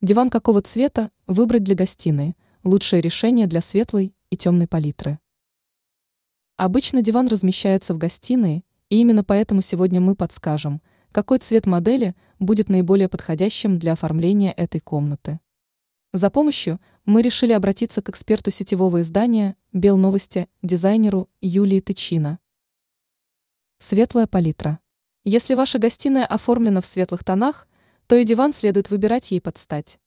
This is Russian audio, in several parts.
Диван какого цвета выбрать для гостиной? Лучшее решение для светлой и темной палитры. Обычно диван размещается в гостиной, и именно поэтому сегодня мы подскажем, какой цвет модели будет наиболее подходящим для оформления этой комнаты. За помощью мы решили обратиться к эксперту сетевого издания «Белновости» дизайнеру Юлии Тычина. Светлая палитра. Если ваша гостиная оформлена в светлых тонах, то и диван следует выбирать ей под стать.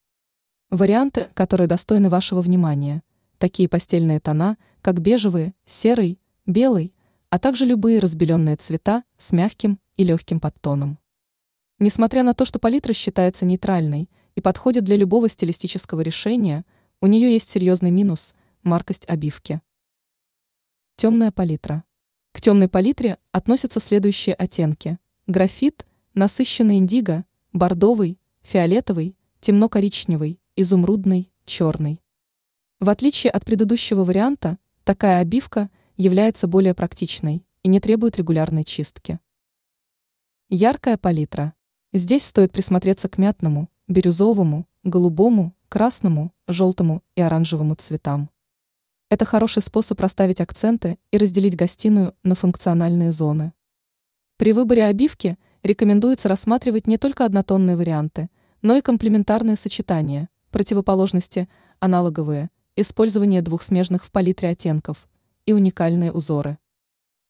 Варианты, которые достойны вашего внимания. Такие постельные тона, как бежевый, серый, белый, а также любые разбеленные цвета с мягким и легким подтоном. Несмотря на то, что палитра считается нейтральной и подходит для любого стилистического решения, у нее есть серьезный минус – маркость обивки. Темная палитра. К темной палитре относятся следующие оттенки. Графит, насыщенный индиго, бордовый, фиолетовый, темно-коричневый, изумрудный, черный. В отличие от предыдущего варианта, такая обивка является более практичной и не требует регулярной чистки. Яркая палитра. Здесь стоит присмотреться к мятному, бирюзовому, голубому, красному, желтому и оранжевому цветам. Это хороший способ расставить акценты и разделить гостиную на функциональные зоны. При выборе обивки рекомендуется рассматривать не только однотонные варианты, но и комплементарные сочетания, противоположности, аналоговые, использование двух смежных в палитре оттенков и уникальные узоры.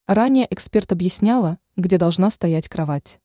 Ранее эксперт объясняла, где должна стоять кровать.